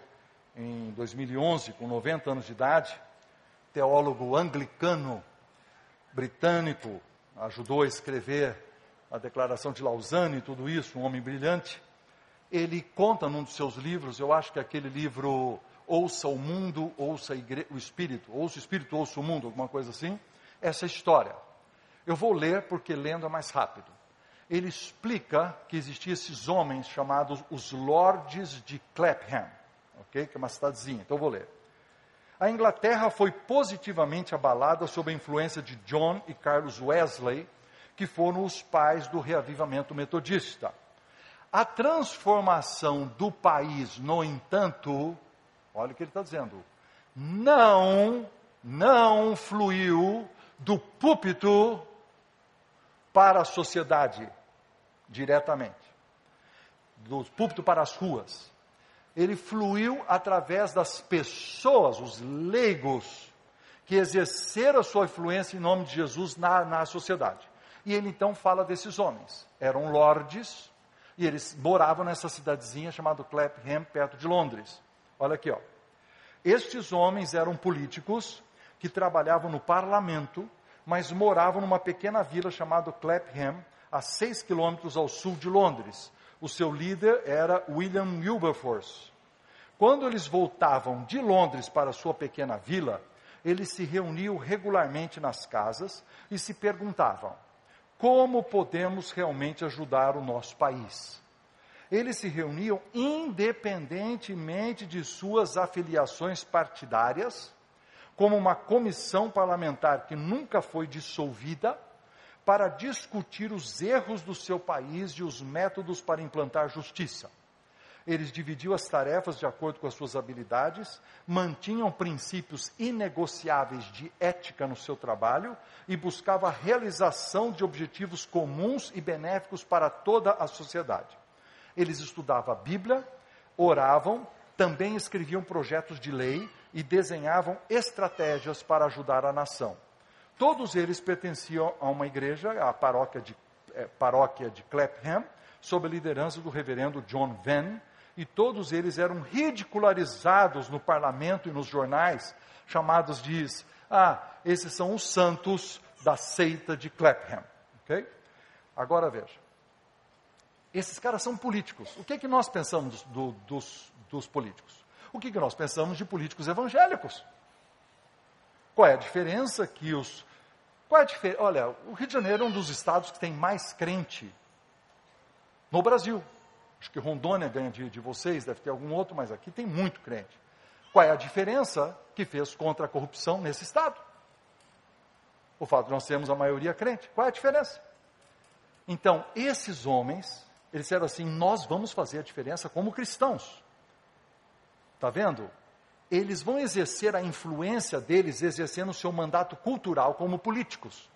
[SPEAKER 1] em 2011, com 90 anos de idade, teólogo anglicano britânico, ajudou a escrever a Declaração de Lausanne e tudo isso, um homem brilhante. Ele conta num dos seus livros, eu acho que é aquele livro Ouça o Mundo, Ouça o Espírito, Ouça o Espírito, Ouça o Mundo, alguma coisa assim, essa história. Eu vou ler porque lendo é mais rápido ele explica que existiam esses homens chamados os Lords de Clapham, ok? Que é uma cidadezinha. Então vou ler. A Inglaterra foi positivamente abalada sob a influência de John e Carlos Wesley, que foram os pais do reavivamento metodista. A transformação do país, no entanto, olha o que ele está dizendo, não, não fluiu do púlpito para a sociedade diretamente, do púlpito para as ruas. Ele fluiu através das pessoas, os leigos, que exerceram a sua influência em nome de Jesus na, na sociedade. E ele então fala desses homens. Eram lordes, e eles moravam nessa cidadezinha chamada Clapham, perto de Londres. Olha aqui, ó. Estes homens eram políticos que trabalhavam no parlamento, mas moravam numa pequena vila chamada Clapham, a seis quilômetros ao sul de Londres. O seu líder era William Wilberforce. Quando eles voltavam de Londres para sua pequena vila, eles se reuniam regularmente nas casas e se perguntavam: como podemos realmente ajudar o nosso país? Eles se reuniam independentemente de suas afiliações partidárias, como uma comissão parlamentar que nunca foi dissolvida para discutir os erros do seu país e os métodos para implantar justiça. Eles dividiam as tarefas de acordo com as suas habilidades, mantinham princípios inegociáveis de ética no seu trabalho e buscavam a realização de objetivos comuns e benéficos para toda a sociedade. Eles estudavam a Bíblia, oravam, também escreviam projetos de lei e desenhavam estratégias para ajudar a nação. Todos eles pertenciam a uma igreja, a paróquia de, é, paróquia de Clapham, sob a liderança do reverendo John Venn, e todos eles eram ridicularizados no parlamento e nos jornais, chamados de, ah, esses são os santos da seita de Clapham. Okay? Agora veja. Esses caras são políticos. O que, é que nós pensamos do- dos, dos políticos? O que, que nós pensamos de políticos evangélicos? Qual é a diferença que os. Qual é a diferença? Olha, o Rio de Janeiro é um dos estados que tem mais crente no Brasil. Acho que Rondônia ganha de, de vocês, deve ter algum outro, mas aqui tem muito crente. Qual é a diferença que fez contra a corrupção nesse estado? O fato de nós termos a maioria crente. Qual é a diferença? Então, esses homens, eles disseram assim: nós vamos fazer a diferença como cristãos. Está vendo? Eles vão exercer a influência deles, exercendo o seu mandato cultural como políticos.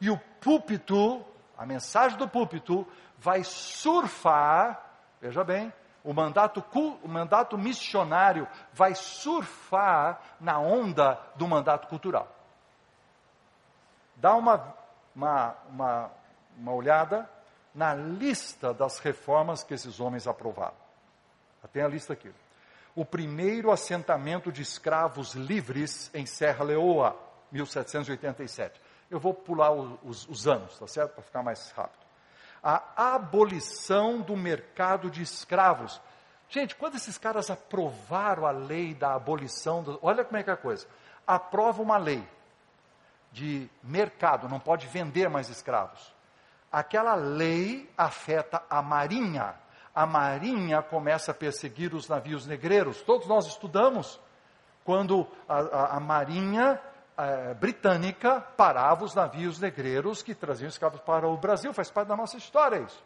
[SPEAKER 1] E o púlpito, a mensagem do púlpito, vai surfar, veja bem, o mandato, o mandato missionário vai surfar na onda do mandato cultural. Dá uma, uma, uma, uma olhada na lista das reformas que esses homens aprovaram. Tem a lista aqui. O primeiro assentamento de escravos livres em Serra Leoa, 1787. Eu vou pular os, os anos, tá certo? Para ficar mais rápido. A abolição do mercado de escravos. Gente, quando esses caras aprovaram a lei da abolição, do, olha como é que é a coisa. Aprova uma lei de mercado, não pode vender mais escravos. Aquela lei afeta a marinha. A marinha começa a perseguir os navios negreiros. Todos nós estudamos quando a, a- a marinha eh, britânica parava os navios negreiros que traziam escravos para o Brasil. Faz parte da nossa história isso.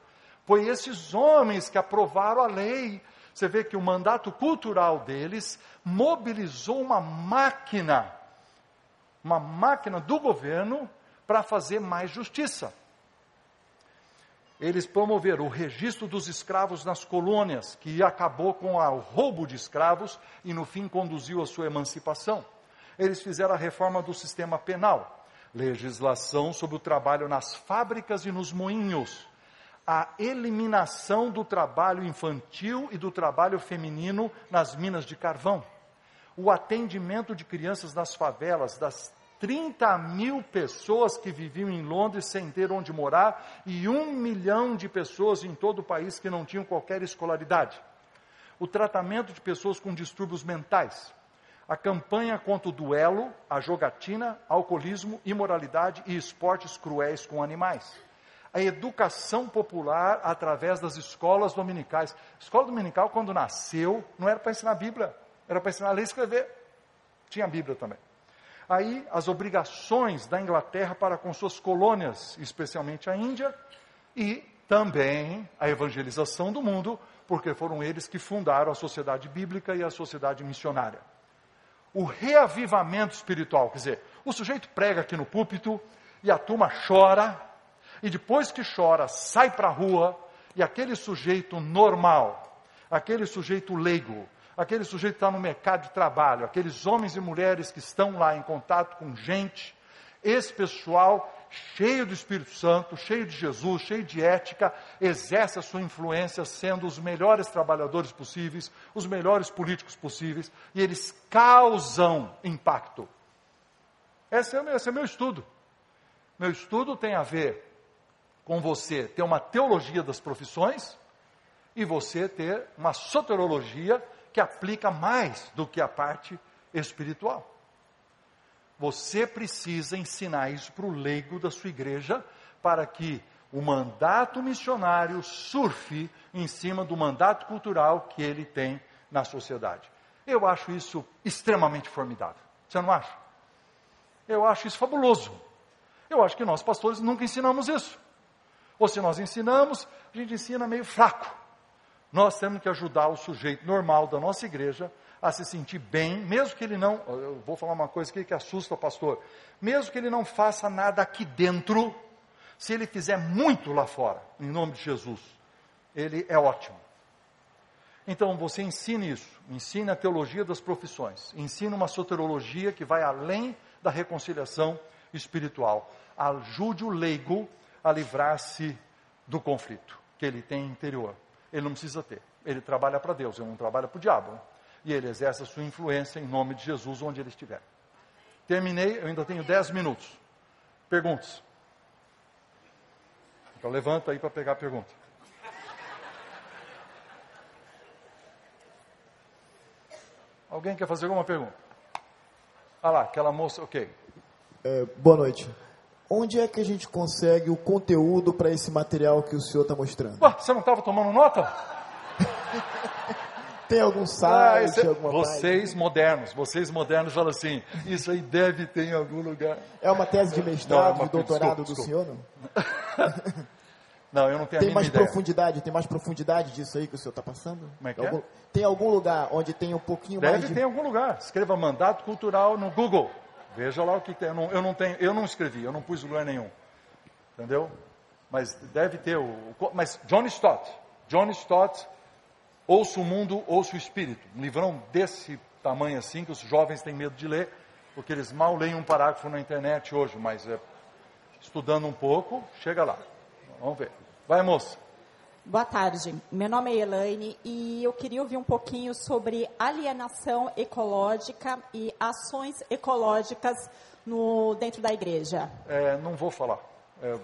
[SPEAKER 1] Foi esses homens que aprovaram a lei. Você vê que o mandato cultural deles mobilizou uma máquina uma máquina do governo para fazer mais justiça. Eles promoveram o registro dos escravos nas colônias, que acabou com o roubo de escravos e no fim conduziu à sua emancipação. Eles fizeram a reforma do sistema penal, legislação sobre o trabalho nas fábricas e nos moinhos, a eliminação do trabalho infantil e do trabalho feminino nas minas de carvão o atendimento de crianças nas favelas, das 30 mil pessoas que viviam em Londres sem ter onde morar e um milhão de pessoas em todo o país que não tinham qualquer escolaridade. O tratamento de pessoas com distúrbios mentais. A campanha contra o duelo, a jogatina, alcoolismo, imoralidade e esportes cruéis com animais. A educação popular através das escolas dominicais. Escola dominical, quando nasceu, não era para ensinar a Bíblia, era para ensinar a ler e escrever. Tinha a Bíblia também. Aí, as obrigações da Inglaterra para com suas colônias, especialmente a Índia, e também a evangelização do mundo, porque foram eles que fundaram a sociedade bíblica e a sociedade missionária. O reavivamento espiritual, quer dizer, o sujeito prega aqui no púlpito e a turma chora, e depois que chora, sai para a rua, e aquele sujeito normal, aquele sujeito leigo, aquele sujeito está no mercado de trabalho, aqueles homens e mulheres que estão lá em contato com gente, esse pessoal cheio do Espírito Santo, cheio de Jesus, cheio de ética, exerce a sua influência sendo os melhores trabalhadores possíveis, os melhores políticos possíveis, e eles causam impacto. Esse é, meu- esse é meu estudo. Meu estudo tem a ver com você ter uma teologia das profissões e você ter uma soterologia que aplica mais do que a parte espiritual. Você precisa ensinar isso para o leigo da sua igreja, para que o mandato missionário surfe em cima do mandato cultural que ele tem na sociedade. Eu acho isso extremamente formidável. Você não acha? Eu acho isso fabuloso. Eu acho que nós, pastores, nunca ensinamos isso. Ou se nós ensinamos, a gente ensina meio fraco. Nós temos que ajudar o sujeito normal da nossa igreja a se sentir bem, mesmo que ele não, eu vou falar uma coisa aqui que assusta o pastor, mesmo que ele não faça nada aqui dentro, se ele fizer muito lá fora, em nome de Jesus, ele é ótimo. Então você ensine isso, ensine a teologia das profissões, ensine uma soterologia que vai além da reconciliação espiritual. Ajude o leigo a livrar-se do conflito que ele tem interior. Ele não precisa ter. Ele trabalha para Deus, ele não trabalha para o diabo. E ele exerce a sua influência em nome de Jesus onde ele estiver. Terminei, eu ainda tenho 10 minutos. Perguntas. Então levanta aí para pegar a pergunta. Alguém quer fazer alguma pergunta? Ah lá, aquela moça, ok.
[SPEAKER 3] É, boa noite. Onde é que a gente consegue o conteúdo para esse material que o senhor está mostrando?
[SPEAKER 1] Ué, você não estava tomando nota?
[SPEAKER 3] Tem algum
[SPEAKER 1] Ah,
[SPEAKER 3] site,
[SPEAKER 1] isso é-
[SPEAKER 3] alguma
[SPEAKER 1] vocês modernos, vocês modernos falam assim, isso aí deve ter em algum lugar.
[SPEAKER 3] página? É uma tese de
[SPEAKER 1] Não, é
[SPEAKER 3] mestrado,
[SPEAKER 1] uma-
[SPEAKER 3] de doutorado
[SPEAKER 1] desculpa,
[SPEAKER 3] do senhor, não?
[SPEAKER 1] Não, eu não tenho a
[SPEAKER 3] Tem
[SPEAKER 1] mínima
[SPEAKER 3] mais
[SPEAKER 1] ideia.
[SPEAKER 3] profundidade, tem mais profundidade disso aí que o senhor está passando?
[SPEAKER 1] Como é que é?
[SPEAKER 3] Algum- Tem algum lugar onde tem um pouquinho
[SPEAKER 1] Deve
[SPEAKER 3] mais de...
[SPEAKER 1] ter algum lugar. Escreva mandato cultural no Google. Veja lá o que tem. Eu não, eu não tenho, eu não escrevi, eu não pus lugar nenhum. Entendeu? Mas deve ter o. Mas John Stott. John Stott, Ouça o Mundo, Ouça o Espírito. Um livrão desse tamanho assim, que os jovens têm medo de ler, porque eles mal leem um parágrafo na internet hoje, mas é, estudando um pouco, chega lá. Vamos ver. Vai, moça.
[SPEAKER 5] Boa tarde, meu nome é Elaine e eu queria ouvir um pouquinho sobre alienação ecológica e ações ecológicas no, dentro da igreja.
[SPEAKER 1] É, não vou falar. É,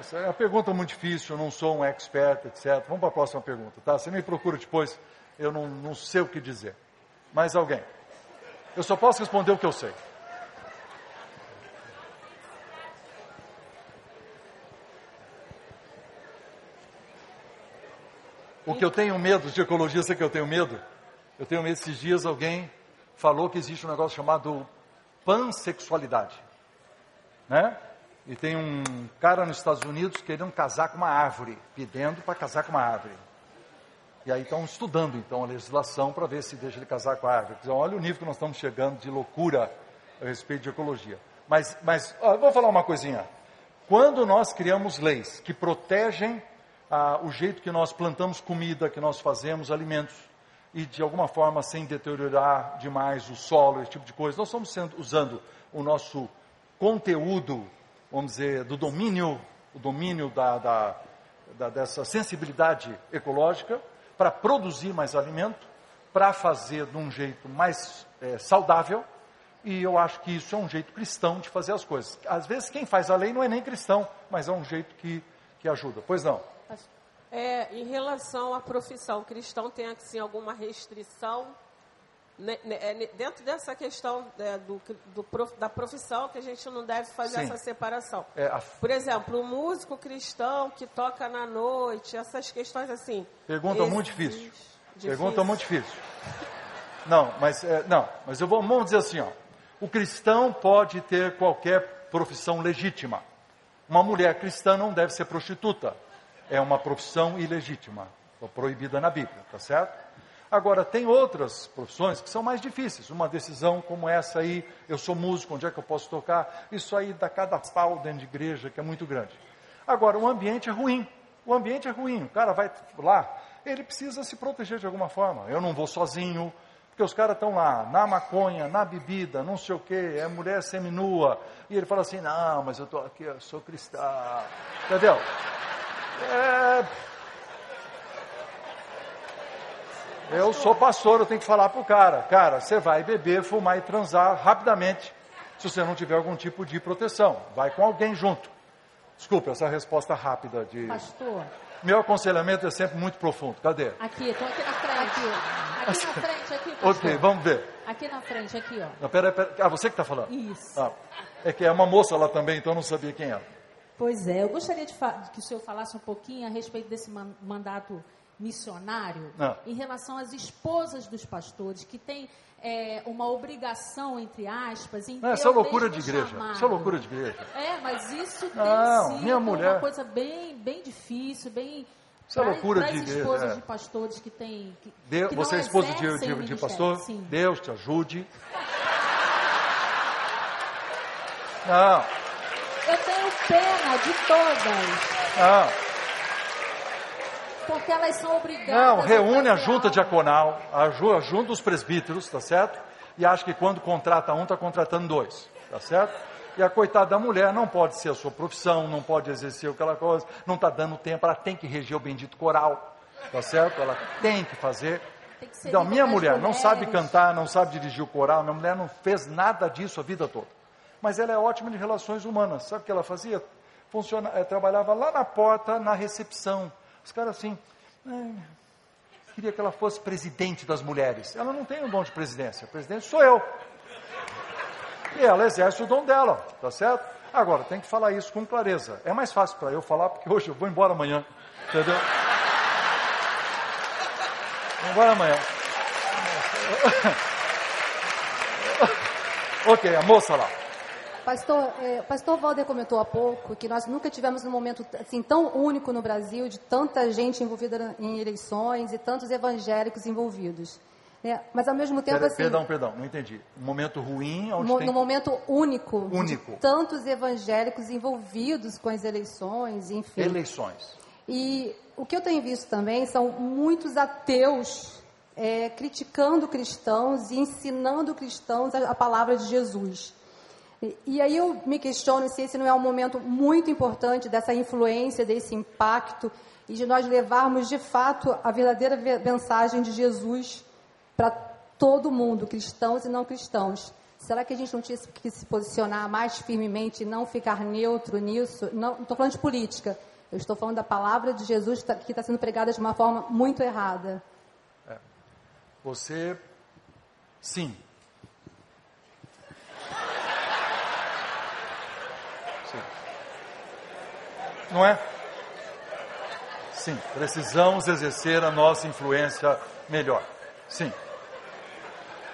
[SPEAKER 1] essa é uma pergunta muito difícil, eu não sou um expert, etc. Vamos para a próxima pergunta, tá? Você me procura depois, eu não, não sei o que dizer. Mais alguém? Eu só posso responder o que eu sei. O que eu tenho medo de ecologia, sei que eu tenho medo. Eu tenho medo, esses dias alguém falou que existe um negócio chamado pansexualidade. Né? E tem um cara nos Estados Unidos querendo casar com uma árvore, pedindo para casar com uma árvore. E aí estão estudando então a legislação para ver se deixa ele casar com a árvore. Então, olha o nível que nós estamos chegando de loucura a respeito de ecologia. Mas, mas ó, vou falar uma coisinha. Quando nós criamos leis que protegem ah, o jeito que nós plantamos comida, que nós fazemos alimentos, e de alguma forma sem deteriorar demais o solo, esse tipo de coisa, nós estamos sendo, usando o nosso conteúdo, vamos dizer, do domínio, o domínio da, da, da- dessa sensibilidade ecológica para produzir mais alimento, para fazer de um jeito mais eh, saudável, e eu acho que isso é um jeito cristão de fazer as coisas. Às vezes quem faz a lei não é nem cristão, mas é um jeito que, que ajuda. Pois não.
[SPEAKER 6] É, em relação à profissão, o cristão tem assim alguma restrição né, né, é, dentro dessa questão é, do, do prof- da profissão que a gente não deve fazer
[SPEAKER 1] Sim.
[SPEAKER 6] essa separação.
[SPEAKER 1] É, a-
[SPEAKER 6] Por exemplo, o músico cristão que toca na noite, essas questões assim.
[SPEAKER 1] Pergunta muito difícil.
[SPEAKER 6] difícil.
[SPEAKER 1] Pergunta muito difícil. Não, mas é, não, mas eu vou, vamos dizer assim, ó. O cristão pode ter qualquer profissão legítima. Uma mulher cristã não deve ser prostituta. É uma profissão ilegítima, proibida na Bíblia, tá certo? Agora, tem outras profissões que são mais difíceis. Uma decisão como essa aí, eu sou músico, onde é que eu posso tocar? Isso aí dá cada pau dentro de igreja, que é muito grande. Agora, o ambiente é ruim. O ambiente é ruim. O cara vai lá, ele precisa se proteger de alguma forma. Eu não vou sozinho, porque os caras estão lá, na maconha, na bebida, não sei o quê, é mulher seminua. E ele fala assim, não, mas eu estou aqui, eu sou cristão. Entendeu? É... Eu sou pastor, eu tenho que falar pro cara, cara, você vai beber, fumar e transar rapidamente, se você não tiver algum tipo de proteção. Vai com alguém junto. Desculpa, essa resposta rápida de.
[SPEAKER 7] Pastor,
[SPEAKER 1] Meu aconselhamento é sempre muito profundo. Cadê?
[SPEAKER 7] aqui, estou aqui na frente. Aqui na frente, aqui, pastor.
[SPEAKER 1] Ok, vamos ver.
[SPEAKER 7] Aqui na frente, aqui, ó.
[SPEAKER 1] Não, pera, pera. Ah, você que está falando?
[SPEAKER 7] Isso.
[SPEAKER 1] Ah, é que é uma moça lá também, então eu não sabia quem era.
[SPEAKER 7] Pois é, eu gostaria de que o senhor falasse um pouquinho a respeito desse man- mandato missionário
[SPEAKER 1] Ah.
[SPEAKER 7] em relação às esposas dos pastores que têm é, uma obrigação, entre aspas, em
[SPEAKER 1] Não, essa é loucura de igreja.
[SPEAKER 7] chamado.
[SPEAKER 1] Isso é loucura de igreja.
[SPEAKER 7] É, mas isso tem
[SPEAKER 1] Não,
[SPEAKER 7] sido
[SPEAKER 1] minha mulher-
[SPEAKER 7] uma coisa bem, bem difícil, bem...
[SPEAKER 1] Isso é loucura de igreja,
[SPEAKER 7] esposas
[SPEAKER 1] é.
[SPEAKER 7] de pastores que têm... Que,
[SPEAKER 1] De-
[SPEAKER 7] que
[SPEAKER 1] você é esposa de, de- de pastor?
[SPEAKER 7] Sim.
[SPEAKER 1] Deus te ajude. Não,
[SPEAKER 7] Eu tenho pena de todas,
[SPEAKER 1] não.
[SPEAKER 7] porque elas são obrigadas
[SPEAKER 1] Não, reúne a
[SPEAKER 7] fazer
[SPEAKER 1] junta diaconal, a ju- a junta dos presbíteros, tá certo? E acha que quando contrata um, está contratando dois, tá certo? E a coitada da mulher não pode ser a sua profissão, não pode exercer aquela coisa, não está dando tempo, ela tem que reger o bendito coral, tá certo? Ela tem que fazer.
[SPEAKER 7] Tem que
[SPEAKER 1] Então, minha mulher não sabe
[SPEAKER 7] mulheres.
[SPEAKER 1] cantar, não sabe dirigir o coral, minha mulher não fez nada disso a vida toda. Mas ela é ótima de relações humanas. Sabe o que ela fazia? Funciona, eh, trabalhava lá na porta, na recepção. Os caras assim, "Ai, queria que ela fosse presidente das mulheres. Ela não tem o dom de presidência. Presidente sou eu. E ela exerce o dom dela, tá certo? Agora, tem que falar isso com clareza. É mais fácil para eu falar, porque hoje eu vou embora amanhã. Entendeu? Vou embora amanhã. ok, a moça lá.
[SPEAKER 8] Pastor, eh, pastor Walder comentou há pouco que nós nunca tivemos um momento assim tão único no Brasil de tanta gente envolvida em eleições e tantos evangélicos envolvidos. né? Mas ao mesmo tempo
[SPEAKER 1] Pera-
[SPEAKER 8] assim,
[SPEAKER 1] Perdão, perdão, não entendi. Um momento ruim onde
[SPEAKER 8] mo-
[SPEAKER 1] tem...
[SPEAKER 8] no momento único,
[SPEAKER 1] Único.
[SPEAKER 8] de tantos evangélicos envolvidos com as eleições, enfim.
[SPEAKER 1] eleições.
[SPEAKER 8] E o que eu tenho visto também são muitos ateus é, criticando cristãos e ensinando cristãos a, a palavra de Jesus. E, e aí eu me questiono se esse não é um momento muito importante dessa influência, desse impacto e de nós levarmos de fato a verdadeira ve- mensagem de Jesus para todo mundo, cristãos e não cristãos. Será que a gente não tinha que se posicionar mais firmemente e não ficar neutro nisso? Não estou falando de política. Eu estou falando da palavra de Jesus que está- está sendo pregada de uma forma muito errada.
[SPEAKER 1] Você, sim. Sim. Não é? Sim, precisamos exercer a nossa influência melhor. Sim.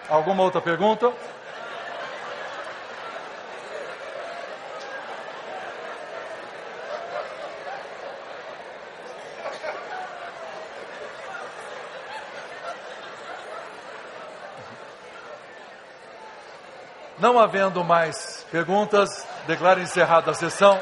[SPEAKER 1] Alguma outra pergunta? Não havendo mais perguntas, declaro encerrada a sessão.